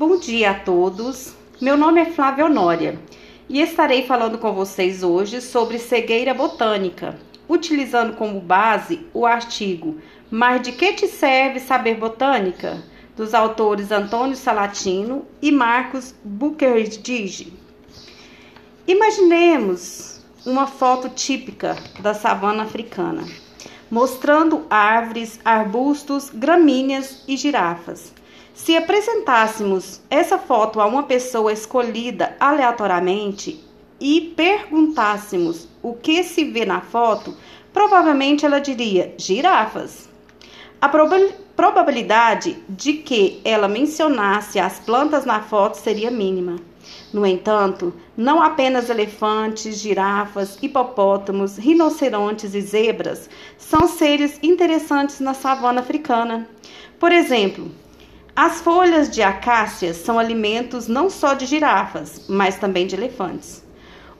Bom dia a todos. Meu nome é Flávia Honória e estarei falando com vocês hoje sobre cegueira botânica, utilizando como base o artigo Mas de que te serve saber botânica? dos autores Antônio Salatino e Marcos Buquerdige. Imaginemos uma foto típica da savana africana, mostrando árvores, arbustos, gramíneas e girafas. Se apresentássemos essa foto a uma pessoa escolhida aleatoriamente e perguntássemos o que se vê na foto, provavelmente ela diria girafas. A probabilidade de que ela mencionasse as plantas na foto seria mínima. No entanto, não apenas elefantes, girafas, hipopótamos, rinocerontes e zebras são seres interessantes na savana africana. Por exemplo, as folhas de acácias são alimentos não só de girafas, mas também de elefantes.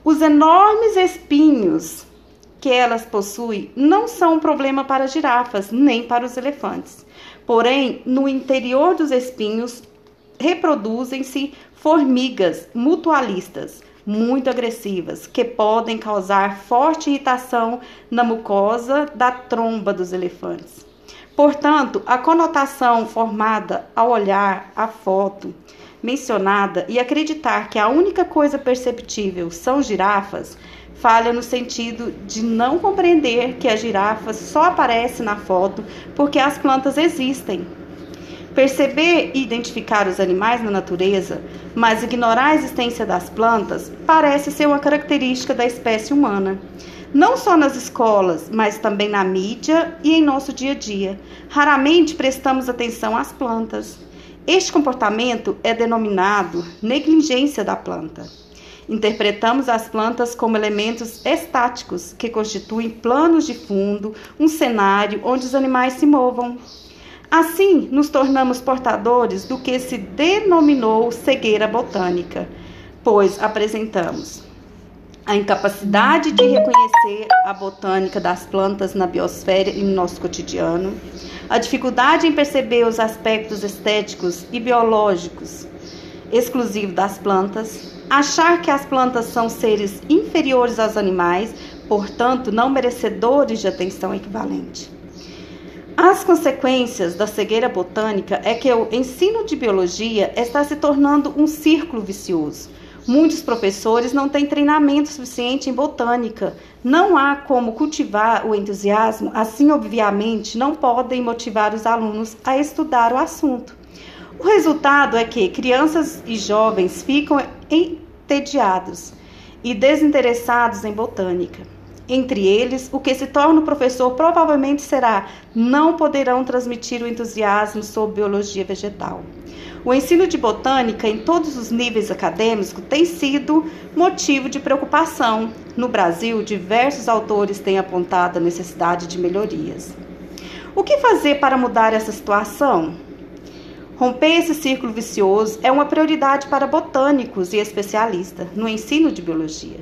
Os enormes espinhos que elas possuem não são um problema para girafas nem para os elefantes. Porém, no interior dos espinhos reproduzem-se formigas mutualistas muito agressivas que podem causar forte irritação na mucosa da tromba dos elefantes. Portanto, a conotação formada ao olhar a foto mencionada e acreditar que a única coisa perceptível são girafas falha no sentido de não compreender que a girafa só aparece na foto porque as plantas existem. Perceber e identificar os animais na natureza, mas ignorar a existência das plantas, parece ser uma característica da espécie humana. Não só nas escolas, mas também na mídia e em nosso dia a dia. Raramente prestamos atenção às plantas. Este comportamento é denominado negligência da planta. Interpretamos as plantas como elementos estáticos que constituem planos de fundo, um cenário onde os animais se movam. Assim, nos tornamos portadores do que se denominou cegueira botânica, pois apresentamos a incapacidade de reconhecer a botânica das plantas na biosfera e no nosso cotidiano, a dificuldade em perceber os aspectos estéticos e biológicos exclusivos das plantas, achar que as plantas são seres inferiores aos animais, portanto, não merecedores de atenção equivalente. As consequências da cegueira botânica é que o ensino de biologia está se tornando um círculo vicioso. Muitos professores não têm treinamento suficiente em botânica. Não há como cultivar o entusiasmo, assim, obviamente, não podem motivar os alunos a estudar o assunto. O resultado é que crianças e jovens ficam entediados e desinteressados em botânica. Entre eles, o que se torna professor provavelmente será não poderão transmitir o entusiasmo sobre biologia vegetal. O ensino de botânica em todos os níveis acadêmicos tem sido motivo de preocupação. No Brasil, diversos autores têm apontado a necessidade de melhorias. O que fazer para mudar essa situação? Romper esse círculo vicioso é uma prioridade para botânicos e especialistas no ensino de biologia.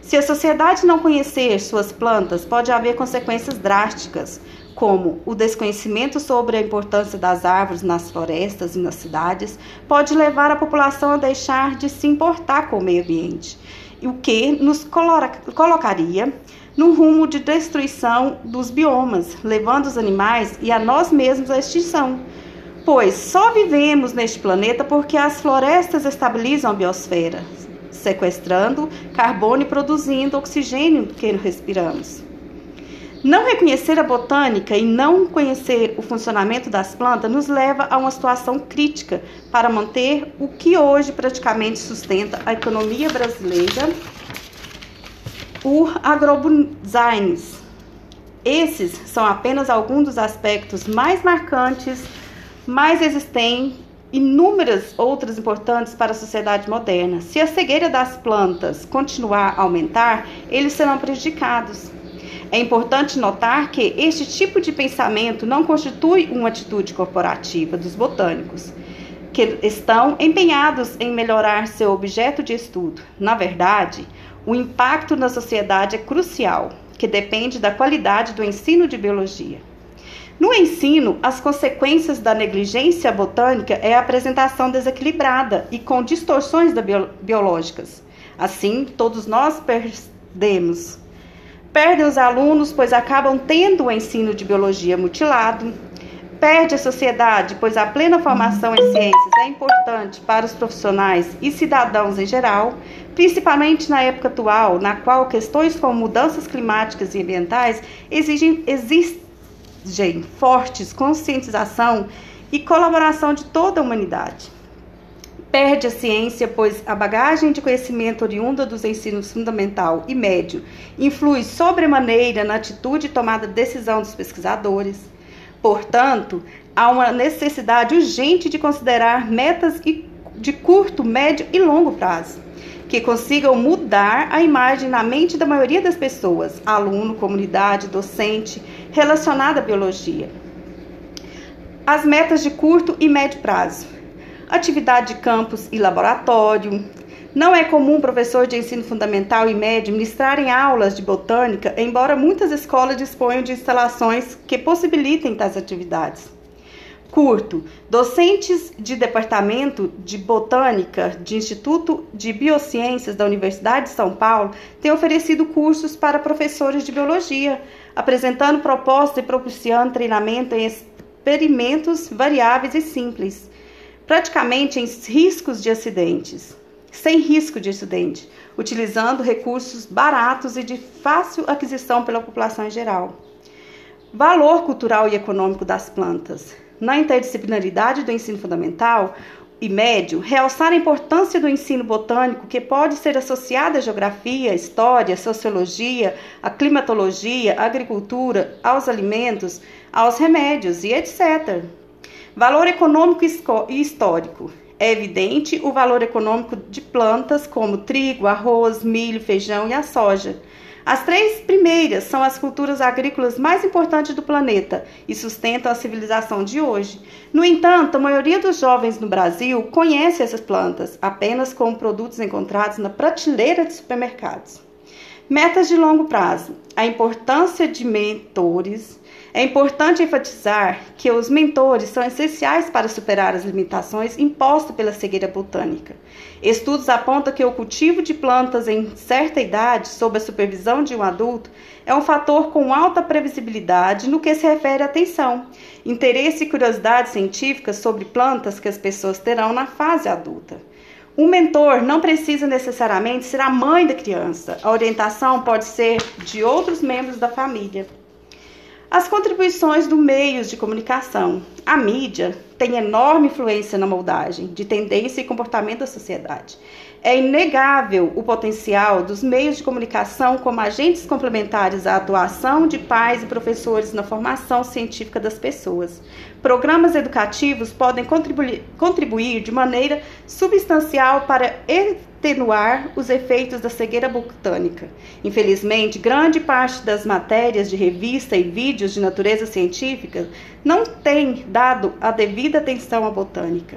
Se a sociedade não conhecer suas plantas, pode haver consequências drásticas, como o desconhecimento sobre a importância das árvores nas florestas e nas cidades, pode levar a população a deixar de se importar com o meio ambiente, o que nos colocaria no rumo de destruição dos biomas, levando os animais e a nós mesmos à extinção pois só vivemos neste planeta porque as florestas estabilizam a biosfera, sequestrando carbono e produzindo oxigênio que respiramos. Não reconhecer a botânica e não conhecer o funcionamento das plantas nos leva a uma situação crítica para manter o que hoje praticamente sustenta a economia brasileira, o agrobusiness. Esses são apenas alguns dos aspectos mais marcantes mas existem inúmeras outras importantes para a sociedade moderna. Se a cegueira das plantas continuar a aumentar, eles serão prejudicados. É importante notar que este tipo de pensamento não constitui uma atitude corporativa dos botânicos, que estão empenhados em melhorar seu objeto de estudo. Na verdade, o impacto na sociedade é crucial, que depende da qualidade do ensino de biologia. No ensino, as consequências da negligência botânica é a apresentação desequilibrada e com distorções biológicas. Assim, todos nós perdemos. Perdem os alunos, pois acabam tendo o ensino de biologia mutilado. Perde a sociedade, pois a plena formação em ciências é importante para os profissionais e cidadãos em geral, principalmente na época atual, na qual questões como mudanças climáticas e ambientais exigem, exigem fortes conscientização e colaboração de toda a humanidade. Perde a ciência, pois a bagagem de conhecimento oriunda dos ensinos fundamental e médio influi sobremaneira na atitude e tomada de decisão dos pesquisadores. Portanto, há uma necessidade urgente de considerar metas de curto, médio e longo prazo, que consigam mudar a imagem na mente da maioria das pessoas, aluno, comunidade, docente, relacionada à biologia. As metas de curto e médio prazo atividade de campus e laboratório. Não é comum professor de ensino fundamental e médio ministrarem aulas de botânica, embora muitas escolas disponham de instalações que possibilitem tais atividades. Curto. Docentes de Departamento de Botânica de Instituto de Biociências da Universidade de São Paulo têm oferecido cursos para professores de biologia, apresentando propostas e propiciando treinamento em experimentos variáveis e simples praticamente em riscos de acidentes, sem risco de acidente, utilizando recursos baratos e de fácil aquisição pela população em geral. Valor cultural e econômico das plantas. Na interdisciplinaridade do ensino fundamental e médio, realçar a importância do ensino botânico que pode ser associado à geografia, história, sociologia, à climatologia, à agricultura, aos alimentos, aos remédios e etc. Valor econômico e histórico. É evidente o valor econômico de plantas como trigo, arroz, milho, feijão e a soja. As três primeiras são as culturas agrícolas mais importantes do planeta e sustentam a civilização de hoje. No entanto, a maioria dos jovens no Brasil conhece essas plantas apenas como produtos encontrados na prateleira de supermercados. Metas de longo prazo: a importância de mentores é importante enfatizar que os mentores são essenciais para superar as limitações impostas pela cegueira botânica. Estudos apontam que o cultivo de plantas em certa idade, sob a supervisão de um adulto, é um fator com alta previsibilidade no que se refere à atenção, interesse e curiosidade científica sobre plantas que as pessoas terão na fase adulta. Um mentor não precisa necessariamente ser a mãe da criança. A orientação pode ser de outros membros da família. As contribuições do meios de comunicação. A mídia tem enorme influência na moldagem de tendência e comportamento da sociedade. É inegável o potencial dos meios de comunicação como agentes complementares à atuação de pais e professores na formação científica das pessoas. Programas educativos podem contribuir, contribuir de maneira substancial para atenuar os efeitos da cegueira botânica. Infelizmente, grande parte das matérias de revista e vídeos de natureza científica não tem dado a devida atenção à botânica.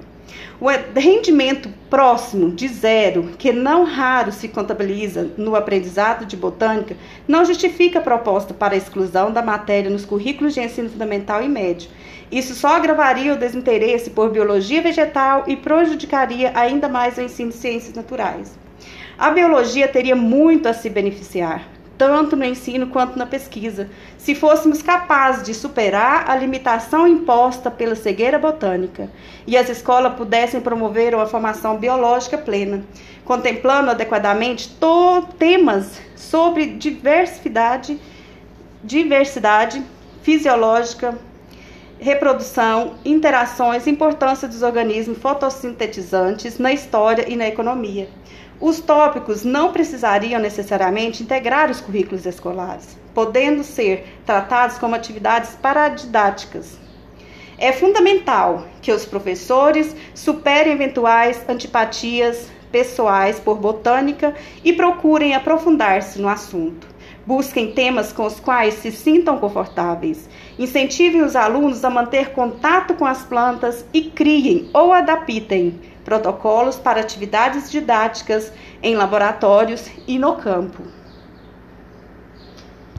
O rendimento próximo de zero, que não raro se contabiliza no aprendizado de botânica, não justifica a proposta para a exclusão da matéria nos currículos de ensino fundamental e médio. Isso só agravaria o desinteresse por biologia vegetal e prejudicaria ainda mais o ensino de ciências naturais. A biologia teria muito a se beneficiar, tanto no ensino quanto na pesquisa, se fôssemos capazes de superar a limitação imposta pela cegueira botânica e as escolas pudessem promover uma formação biológica plena, contemplando adequadamente temas sobre diversidade, diversidade fisiológica, reprodução, interações, importância dos organismos fotossintetizantes na história e na economia. Os tópicos não precisariam necessariamente integrar os currículos escolares, podendo ser tratados como atividades paradidáticas. É fundamental que os professores superem eventuais antipatias pessoais por botânica e procurem aprofundar-se no assunto. Busquem temas com os quais se sintam confortáveis. Incentivem os alunos a manter contato com as plantas e criem ou adaptem protocolos para atividades didáticas em laboratórios e no campo.